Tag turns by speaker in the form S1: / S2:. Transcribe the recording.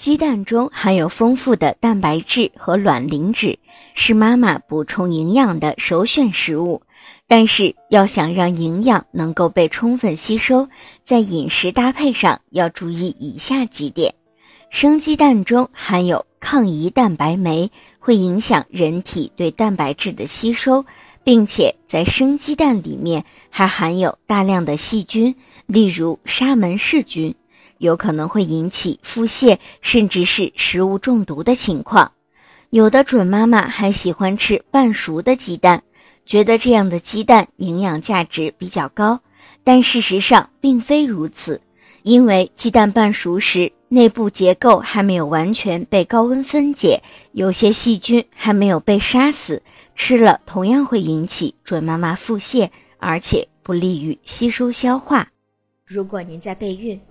S1: 鸡蛋中含有丰富的蛋白质和卵磷脂，是妈妈补充营养的首选食物。但是，要想让营养能够被充分吸收，在饮食搭配上要注意以下几点：生鸡蛋中含有抗胰蛋白酶，会影响人体对蛋白质的吸收，并且在生鸡蛋里面还含有大量的细菌，例如沙门氏菌。有可能会引起腹泻，甚至是食物中毒的情况。有的准妈妈还喜欢吃半熟的鸡蛋，觉得这样的鸡蛋营养价值比较高，但事实上并非如此。因为鸡蛋半熟时，内部结构还没有完全被高温分解，有些细菌还没有被杀死，吃了同样会引起准妈妈腹泻，而且不利于吸收消化。
S2: 如果您在备孕、